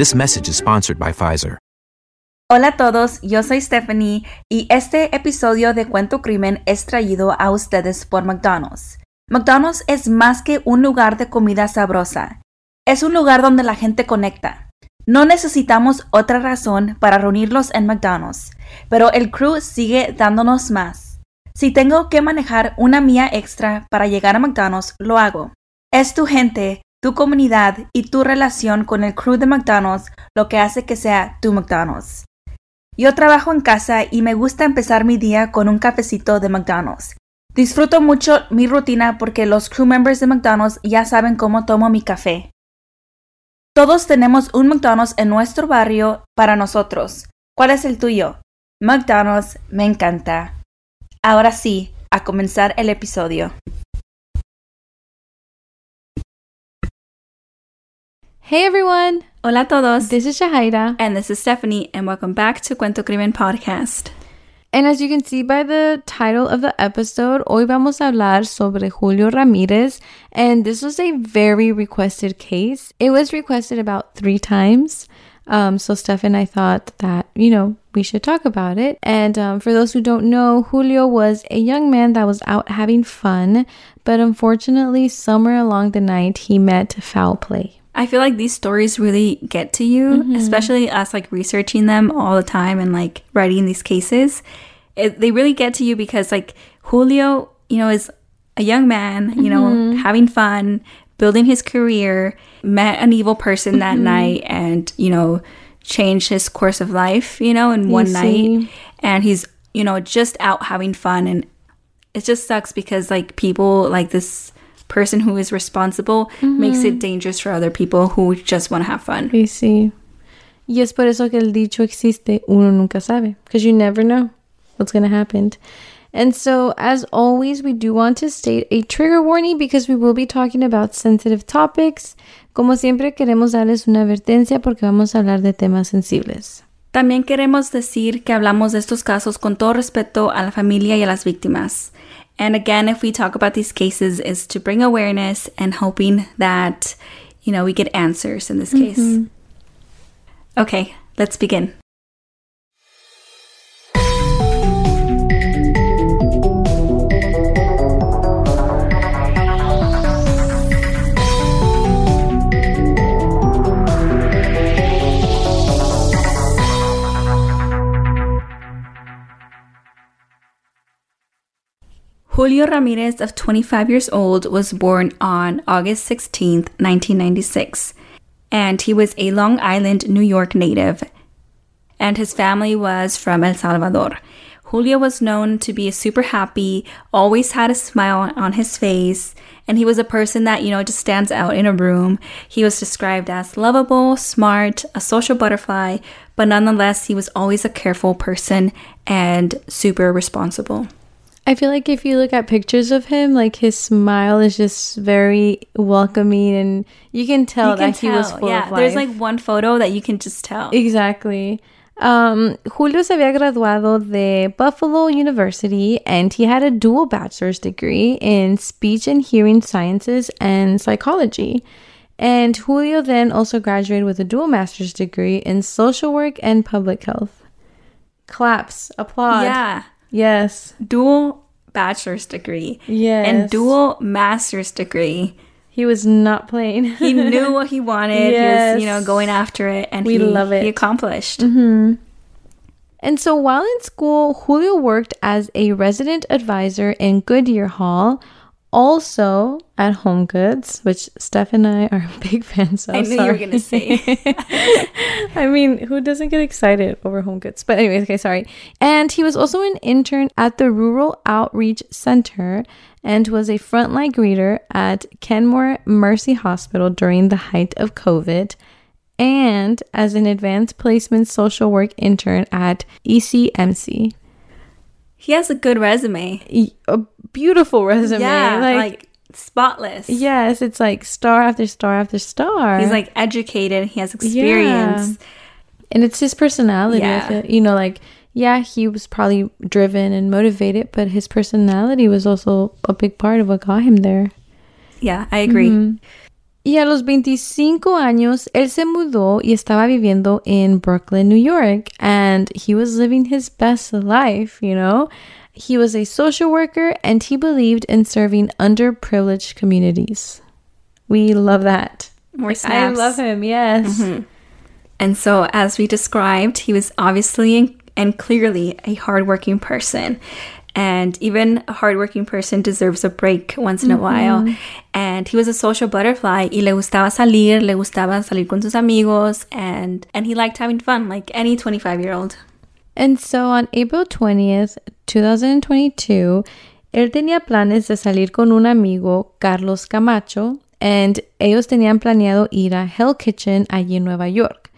This message is sponsored by Pfizer. Hola a todos, yo soy Stephanie y este episodio de Cuento Crimen es traído a ustedes por McDonald's. McDonald's es más que un lugar de comida sabrosa. Es un lugar donde la gente conecta. No necesitamos otra razón para reunirlos en McDonald's, pero el crew sigue dándonos más. Si tengo que manejar una mía extra para llegar a McDonald's, lo hago. Es tu gente, tu comunidad y tu relación con el crew de McDonald's lo que hace que sea tu McDonald's. Yo trabajo en casa y me gusta empezar mi día con un cafecito de McDonald's. Disfruto mucho mi rutina porque los crew members de McDonald's ya saben cómo tomo mi café. Todos tenemos un McDonald's en nuestro barrio para nosotros. ¿Cuál es el tuyo? McDonald's me encanta. Ahora sí, a comenzar el episodio. Hey everyone! Hola a todos. This is Shahaira. And this is Stephanie, and welcome back to Cuento Crimen Podcast. And as you can see by the title of the episode, hoy vamos a hablar sobre Julio Ramirez. And this was a very requested case. It was requested about three times. Um, so Steph and I thought that, you know, we should talk about it. And um, for those who don't know, Julio was a young man that was out having fun, but unfortunately, somewhere along the night, he met foul play. I feel like these stories really get to you, mm-hmm. especially us like researching them all the time and like writing these cases. It, they really get to you because like Julio, you know, is a young man, you mm-hmm. know, having fun, building his career, met an evil person that mm-hmm. night and, you know, changed his course of life, you know, in you one see. night. And he's, you know, just out having fun and it just sucks because like people like this person who is responsible mm-hmm. makes it dangerous for other people who just want to have fun. Y sí. Y es por eso que el dicho existe, uno nunca sabe, because you never know what's going to happen. And so, as always, we do want to state a trigger warning because we will be talking about sensitive topics. Como siempre, queremos darles una advertencia porque vamos a hablar de temas sensibles. También queremos decir que hablamos de estos casos con todo respeto a la familia y a las víctimas. And again, if we talk about these cases, is to bring awareness and hoping that, you know, we get answers in this case. Mm-hmm. Okay, let's begin. Julio Ramirez, of 25 years old, was born on August 16, 1996, and he was a Long Island, New York native, and his family was from El Salvador. Julio was known to be super happy, always had a smile on his face, and he was a person that, you know, just stands out in a room. He was described as lovable, smart, a social butterfly, but nonetheless, he was always a careful person and super responsible. I feel like if you look at pictures of him, like his smile is just very welcoming, and you can tell you can that tell, he was full yeah, of life. There's like one photo that you can just tell. Exactly. Um, Julio se había graduado de Buffalo University and he had a dual bachelor's degree in speech and hearing sciences and psychology. And Julio then also graduated with a dual master's degree in social work and public health. Claps, applause. Yeah. Yes. Dual bachelor's degree. Yes. And dual master's degree. He was not playing. he knew what he wanted. Yes. He was, you know, going after it and we he, love it. He accomplished. Mm-hmm. And so while in school, Julio worked as a resident advisor in Goodyear Hall, also at Home Goods, which Steph and I are big fans of. I knew Sorry. you were going to say. I mean, who doesn't get excited over Home Goods? But anyways, okay, sorry. And he was also an intern at the Rural Outreach Center and was a frontline greeter at Kenmore Mercy Hospital during the height of COVID. and as an advanced placement social work intern at ECMC. He has a good resume. Uh, Beautiful resume. Yeah, like, like spotless. yes, it's like star after star after star. He's like educated. He has experience. and it's his personality. Yeah. feel- you know, like yeah, he was probably driven and motivated, but his personality was also a big part of what got him there. Yeah, I agree. Mm-hmm. Y a los 25 años, él se mudó y estaba viviendo in Brooklyn, New York, and he was living his best life, you know? He was a social worker and he believed in serving underprivileged communities. We love that. More snaps. I love him, yes. Mm-hmm. And so, as we described, he was obviously and clearly a hardworking person. And even a hardworking person deserves a break once in a mm-hmm. while. And he was a social butterfly. Y le gustaba salir, le gustaba salir con sus amigos. And, and he liked having fun, like any 25 year old. And so on April 20th, 2022, él tenía planes de salir con un amigo, Carlos Camacho, and ellos tenían planeado ir a Hell Kitchen allí en Nueva York.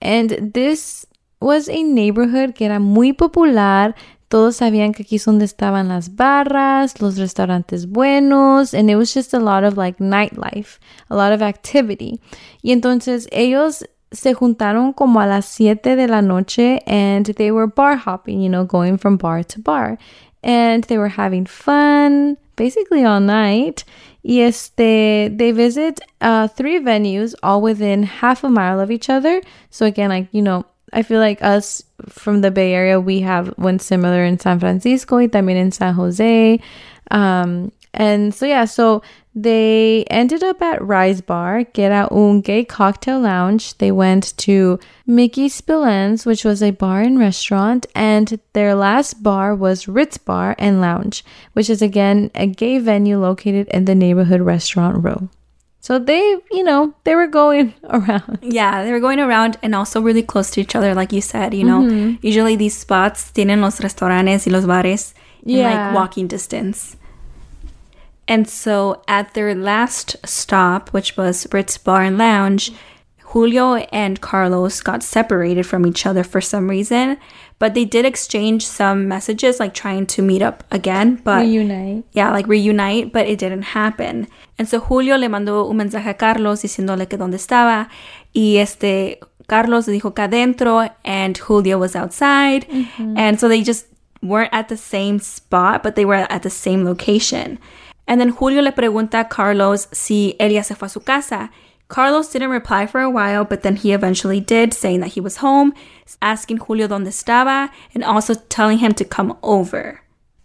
And this was a neighborhood que era muy popular. Todos sabían que aquí es donde estaban las barras, los restaurantes buenos, and it was just a lot of like nightlife, a lot of activity. Y entonces ellos se juntaron como a las 7 de la noche and they were bar hopping, you know, going from bar to bar. And they were having fun basically all night. Y este, they visit uh, three venues all within half a mile of each other. So again, like, you know, I feel like us from the Bay Area, we have one similar in San Francisco y también in San Jose. Um, and so, yeah, so they ended up at Rise Bar, que era un gay cocktail lounge. They went to Mickey Spillane's, which was a bar and restaurant. And their last bar was Ritz Bar and Lounge, which is again a gay venue located in the neighborhood restaurant row. So they, you know, they were going around. Yeah, they were going around and also really close to each other, like you said. You know, mm-hmm. usually these spots tienen los restaurantes y los bares in Yeah. like walking distance. And so at their last stop, which was Ritz Bar and Lounge, Julio and Carlos got separated from each other for some reason, but they did exchange some messages, like trying to meet up again. But Reunite. yeah, like reunite, but it didn't happen. And so Julio le mandó un mensaje a Carlos diciéndole que dónde estaba. Y este, Carlos dijo que adentro, and Julio was outside. Mm-hmm. And so they just weren't at the same spot, but they were at the same location. And then Julio le pregunta a Carlos si él ya se fue a su casa. Carlos didn't reply for a while, but then he eventually did, saying that he was home, asking Julio dónde estaba, and also telling him to come over.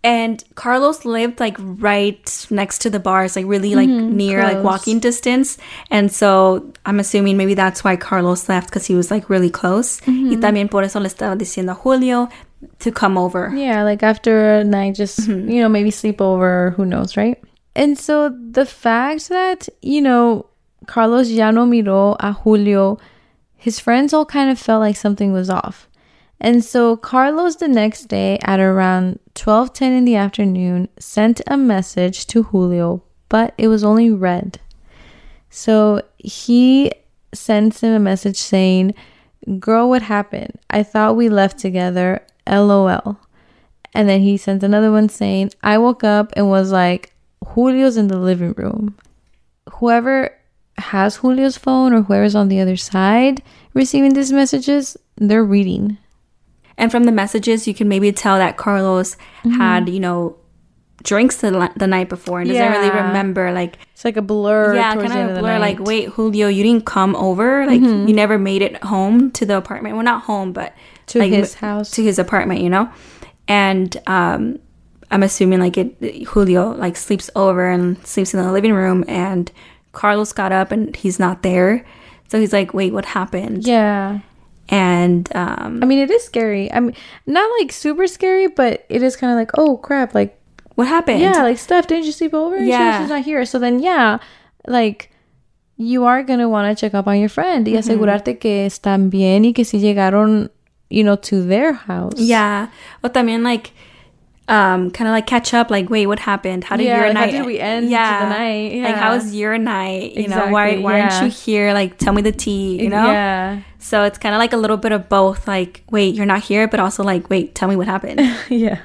And Carlos lived like right next to the bars, like really like mm-hmm, near, like walking distance. And so I'm assuming maybe that's why Carlos left because he was like really close. Y mm-hmm. también por eso le estaba diciendo a Julio to come over. Yeah, like after a night, just, mm-hmm. you know, maybe sleep over, who knows, right? And so the fact that, you know, Carlos ya no miró a Julio, his friends all kind of felt like something was off. And so Carlos the next day at around 12:10 in the afternoon sent a message to Julio, but it was only read. So he sends him a message saying, "Girl, what happened? I thought we left together. LOL." And then he sent another one saying, "I woke up and was like, Julio's in the living room." Whoever has Julio's phone or whoever's on the other side receiving these messages, they're reading. And from the messages, you can maybe tell that Carlos had, you know, drinks the, the night before and doesn't really remember like It's like a blur. yeah, kind of a blur. Like, wait, Julio, you didn't come over. Like, you never made it home to the apartment. Well, not home, but To like, his house. to his apartment. You know, and um, I'm assuming like it, Julio like sleeps over and sleeps in the living room, and Carlos got up and he's not there. So he's like, wait, what happened? Yeah. And um, I mean, it is scary. I mean, not like super scary, but it is kind of like, oh crap, like what happened? yeah, like stuff. didn't you sleep over? She- Yeah. she's not here. So then, yeah, like you are gonna want to check up on your friend y asegurarte que están bien y que si llegaron, you know, to their house. Yeah. Or también like um kind of like catch up like wait what happened? How did Yeah, your like, how did we end yeah the night? like how was your night? You know why Exactly, why aren't you here? Like tell me the tea you know? Yeah. so it's kind of like a little bit of both like wait you're not here but also like wait tell me what happened. Yeah.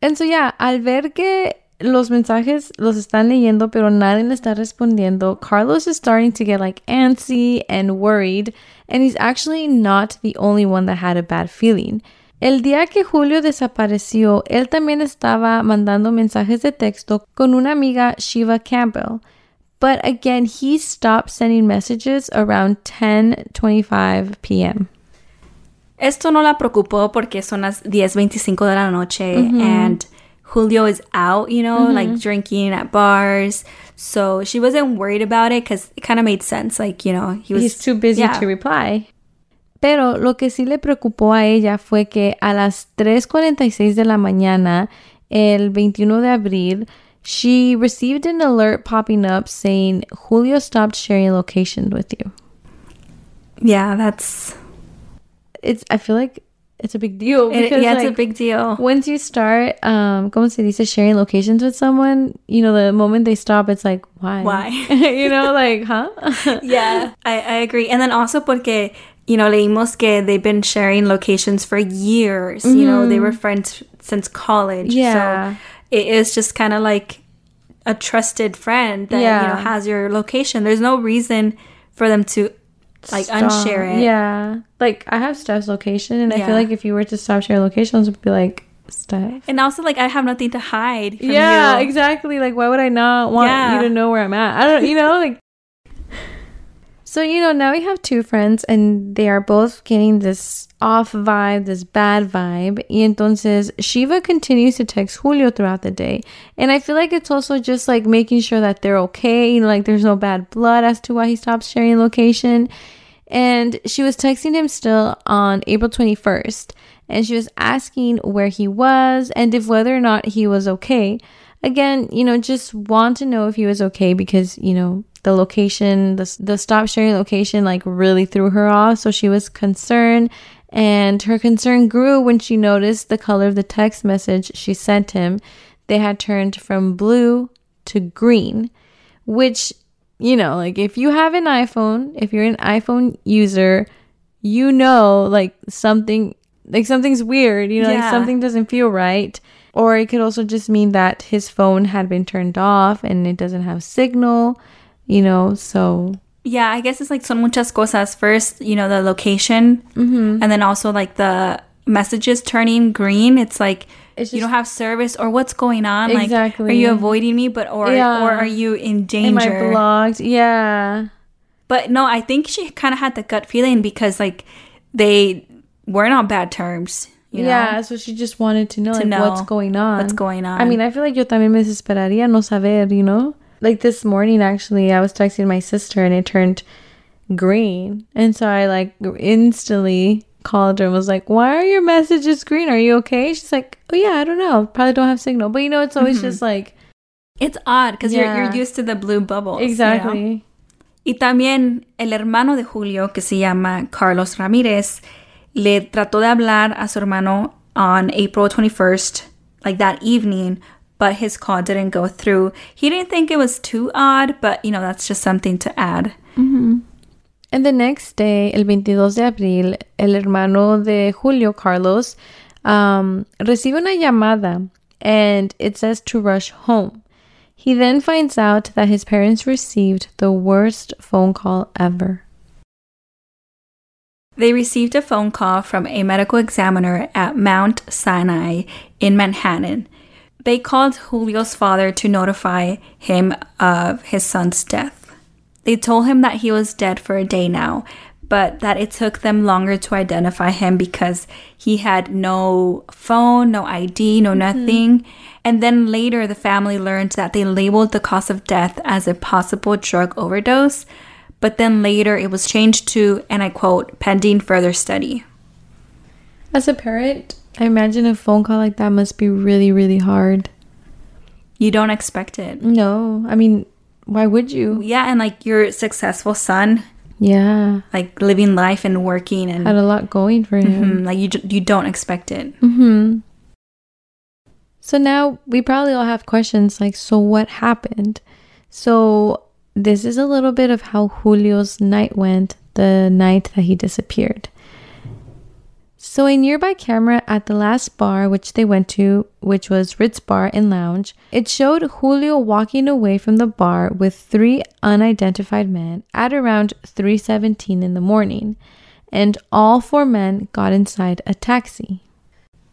And so yeah, al ver que los mensajes los están leyendo pero nadie le está respondiendo, Carlos is starting to get like antsy and worried, and he's actually not the only one that had a bad feeling. El día que Julio desapareció, él también estaba mandando mensajes de texto con una amiga, Shiva Campbell. But again, he stopped sending messages around 10:25 p.m. Esto no la preocupó porque son las 10:25 de la noche and Julio is out, you know, like mm-hmm. drinking at bars. So she wasn't worried about it because it kind of made sense. Like, you know, he was He's too busy yeah. to reply. Pero lo que sí le preocupó a ella fue que a las 3:46 de la mañana, el 21 de abril, she received an alert popping up saying Julio stopped sharing locations with you. Yeah, that's It's I feel like it's a big deal it, because yeah, it's a big deal. once you start um como se dice sharing locations with someone, you know, the moment they stop it's like why? Why? you know, like, huh? yeah, I, I agree. And then also porque, you know, leímos que they've been sharing locations for years. You know, they were friends since college. Yeah. So it is just kind of like a trusted friend that, you know, has your location. There's no reason for them to like Stop. unshare it. Yeah. Like I have Steph's location and I feel like if you were to stop sharing locations it'd be like Steph. And also, like, I have nothing to hide from yeah, you. exactly. Like why would I not want Yeah. you to know where I'm at? I don't you know, like So, you know, now we have two friends and they are both getting this off vibe, this bad vibe. Y entonces Shiva continues to text Julio throughout the day. And I feel like it's also just like making sure that they're okay, you know, like there's no bad blood as to why he stopped sharing location. And she was texting him still on April 21st. And she was asking where he was and if whether or not he was okay. Again, you know, just want to know if he was okay because, you know, the location, the, the stop sharing location, like really threw her off. So she was concerned. And her concern grew when she noticed the color of the text message she sent him. They had turned from blue to green, which you know, like if you have an iPhone, if you're an iPhone user, you know like something like something's weird, you know, like something doesn't feel right. Or it could also just mean that his phone had been turned off and it doesn't have signal, you know, so Yeah, I guess it's like son muchas cosas. First, you know, the location, Mm-hmm. and then also like the messages turning green. It's like It's you don't have service, or what's going on? Like, are you avoiding me? But or Yeah. or are you in am I danger? blocked? Yeah. But no, I think she kind of had the gut feeling because like they weren't on bad terms. You know? yeah, so she just wanted to know like know what's going on. what's going on. I mean, I feel like yo también me desesperaría no saber, you know? Like this morning, actually, I was texting my sister and it turned green. And so I like instantly called her and was like, Why are your messages green? Are you okay? She's like, Oh, yeah, I don't know. Probably don't have signal. But you know, it's always mm-hmm. just like, it's odd because you're you're used to the blue bubbles. you know? exactly. Y también el hermano de Julio, que se llama Carlos Ramírez, le trató de hablar a su hermano on April 21st, like that evening, but his call didn't go through. He didn't think it was too odd, but you know, that's just something to add. Mm-hmm. And the next day, el 22 de abril, el hermano de Julio, Carlos, um, recibe una llamada and it says to rush home. He then finds out that his parents received the worst phone call ever. They received a phone call from a medical examiner at Mount Sinai in Manhattan. They called Julio's father to notify him of his son's death. They told him that he was dead for a day now, but that it took them longer to identify him because he had no phone, no ID, no mm-hmm. nothing. And then later, the family learned that they labeled the cause of death as a possible drug overdose, but then later it was changed to, and I quote, pending further study. As a parent, I imagine a phone call like that must be really, really hard. You don't expect it. No, I mean, why would you? Yeah, and like your successful son, Yeah. like living life and working and Had a lot going for him. Mhm, like you you don't expect it. Mm-hmm. So now we probably all have questions like, so what happened? So this is a little bit of how Julio's night went the night that he disappeared. So a nearby camera at the last bar which they went to, which was Ritz Bar and Lounge, it showed Julio walking away from the bar with three unidentified men at around 3:17 in the morning, and all four men got inside a taxi.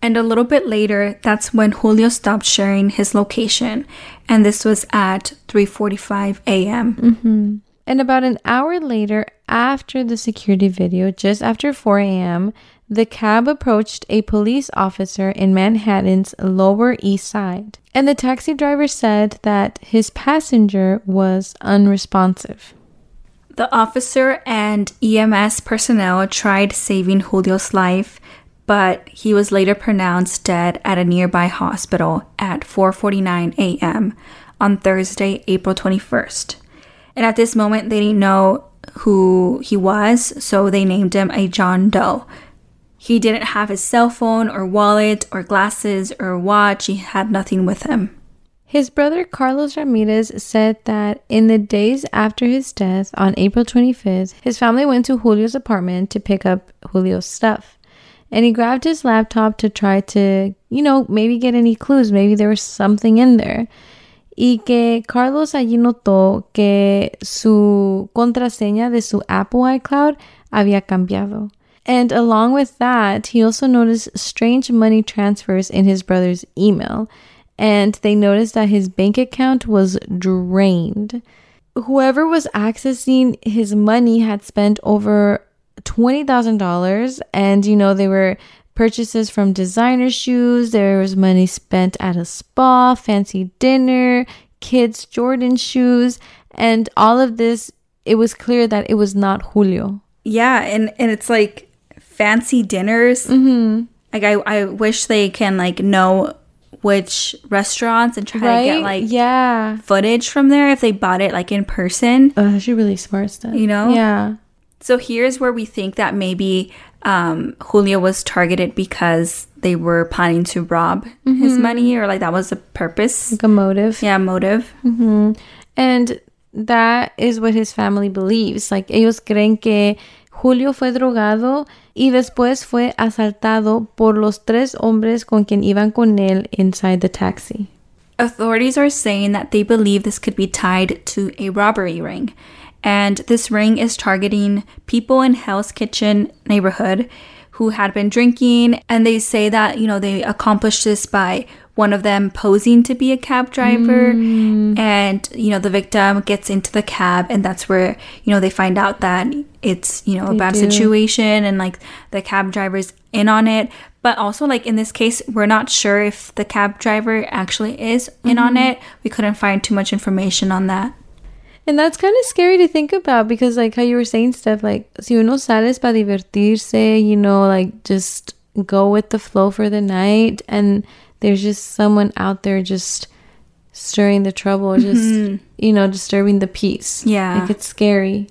And a little bit later, that's when Julio stopped sharing his location, and this was at 3:45 a.m. Mm-hmm. And about an hour later, after the security video, just after 4 a.m., the cab approached a police officer in Manhattan's Lower East Side. And the taxi driver said that his passenger was unresponsive. The officer and EMS personnel tried saving Julio's life, but he was later pronounced dead at a nearby hospital at 4:49 a.m. on Thursday, April 21st. And at this moment they didn't know who he was, so they named him a John Doe. He didn't have his cell phone or wallet or glasses or watch. He had nothing with him. His brother Carlos Ramirez said that in the days after his death on April 25th, his family went to Julio's apartment to pick up Julio's stuff. And he grabbed his laptop to try to, you know, maybe get any clues. Maybe there was something in there. Y que Carlos allí notó que su contraseña de su Apple iCloud había cambiado. And along with that, he also noticed strange money transfers in his brother's email. And they noticed that his bank account was drained. Whoever was accessing his money had spent over $20,000. And, you know, they were purchases from designer shoes. There was money spent at a spa, fancy dinner, kids' Jordan shoes. And all of this, it was clear that it was not Julio. Yeah, and and it's like fancy dinners. Mm-hmm. Like I, I wish they can like know which restaurants and try to get like yeah. footage from there if they bought it like in person. Uh, that's really smart stuff. You know? Yeah. So here's where we think that maybe um, Julio was targeted because they were planning to rob his money or like that was the purpose. Like a motive. Yeah, motive. And that is what his family believes. Like ellos creen que Julio fue drogado y después fue asaltado por los tres hombres con quien iban con él inside the taxi. Authorities are saying that they believe this could be tied to a robbery ring. And this ring is targeting people in Hell's Kitchen neighborhood who had been drinking. And they say that, you know, they accomplished this by one of them posing to be a cab driver. Mm. And, you know, the victim gets into the cab. And that's where, you know, they find out that it's, you know, a They bad do. situation and like the cab driver's in on it. But also, like in this case, we're not sure if the cab driver actually is in on mm-hmm. it. We couldn't find too much information on that. And that's kind of scary to think about because, like how you were saying stuff, like si uno sales para divertirse, you know, like just go with the flow for the night, and there's just someone out there just stirring the trouble, just you know, disturbing the peace. Yeah. like it's scary.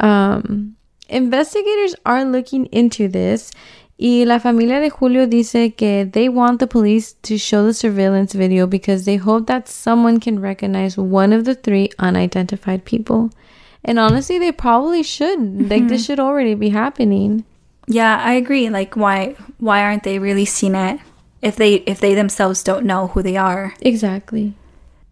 Um, investigators are looking into this. Y la familia de Julio dice que they want the police to show the surveillance video because they hope that someone can recognize one of the three unidentified people. And honestly, they probably should. Like this mm-hmm. should already be happening. Yeah, I agree. Like, why why aren't they releasing it if they if they themselves don't know who they are? Exactly.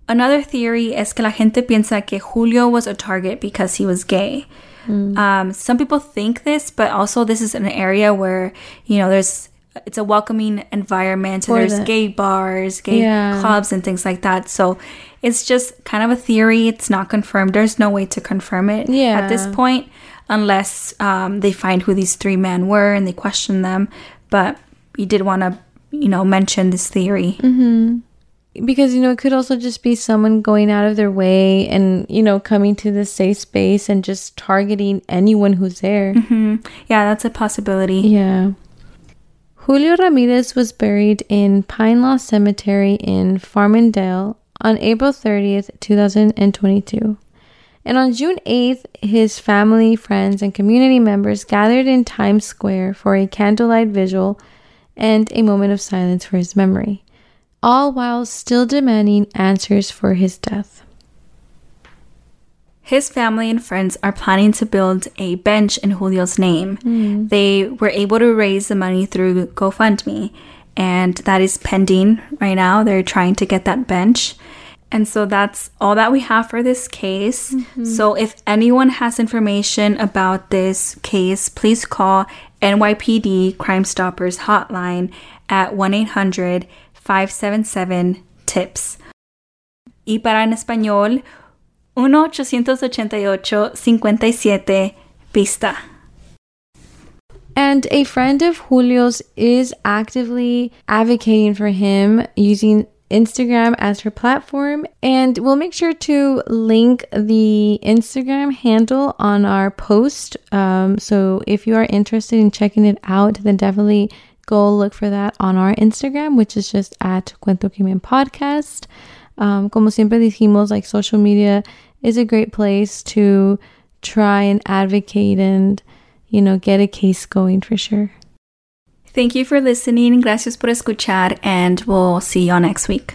Another theory is que la gente piensa que Julio was a target because he was gay. Um, some people think this, but also this is an area where you know there's it's a welcoming environment. So there's the- gay bars, gay Yeah. clubs, and things like that. So it's just kind of a theory. It's not confirmed. There's no way to confirm it at this point, unless um, they find who these three men were and they question them. But we did want to, you know, mention this theory. Because, you know, it could also just be someone going out of their way and, you know, coming to the safe space and just targeting anyone who's there. Mm-hmm. Yeah, that's a possibility. Yeah. Julio Ramirez was buried in Pinelawn Cemetery in Farmingdale on April 30th, 2022. And on June 8th, his family, friends, and community members gathered in Times Square for a candlelight vigil and a moment of silence for his memory, all while still demanding answers for his death. His family and friends are planning to build a bench in Julio's name. Mm. They were able to raise the money through GoFundMe, and that is pending right now. They're trying to get that bench. And so that's all that we have for this case. Mm-hmm. So if anyone has information about this case, please call NYPD Crime Stoppers hotline at 1 800 577 TIPS. Y para en español, 1-888-57 Pista. And a friend of Julio's is actively advocating for him using Instagram as her platform. And we'll make sure to link the Instagram handle on our post. Um, so if you are interested in checking it out, then definitely go look for that on our Instagram, which is just at Cuento Crimen Podcast. Um, como siempre dijimos, like social media is a great place to try and advocate and, you know, get a case going for sure. Thank you for listening. Gracias por escuchar, and we'll see you all next week.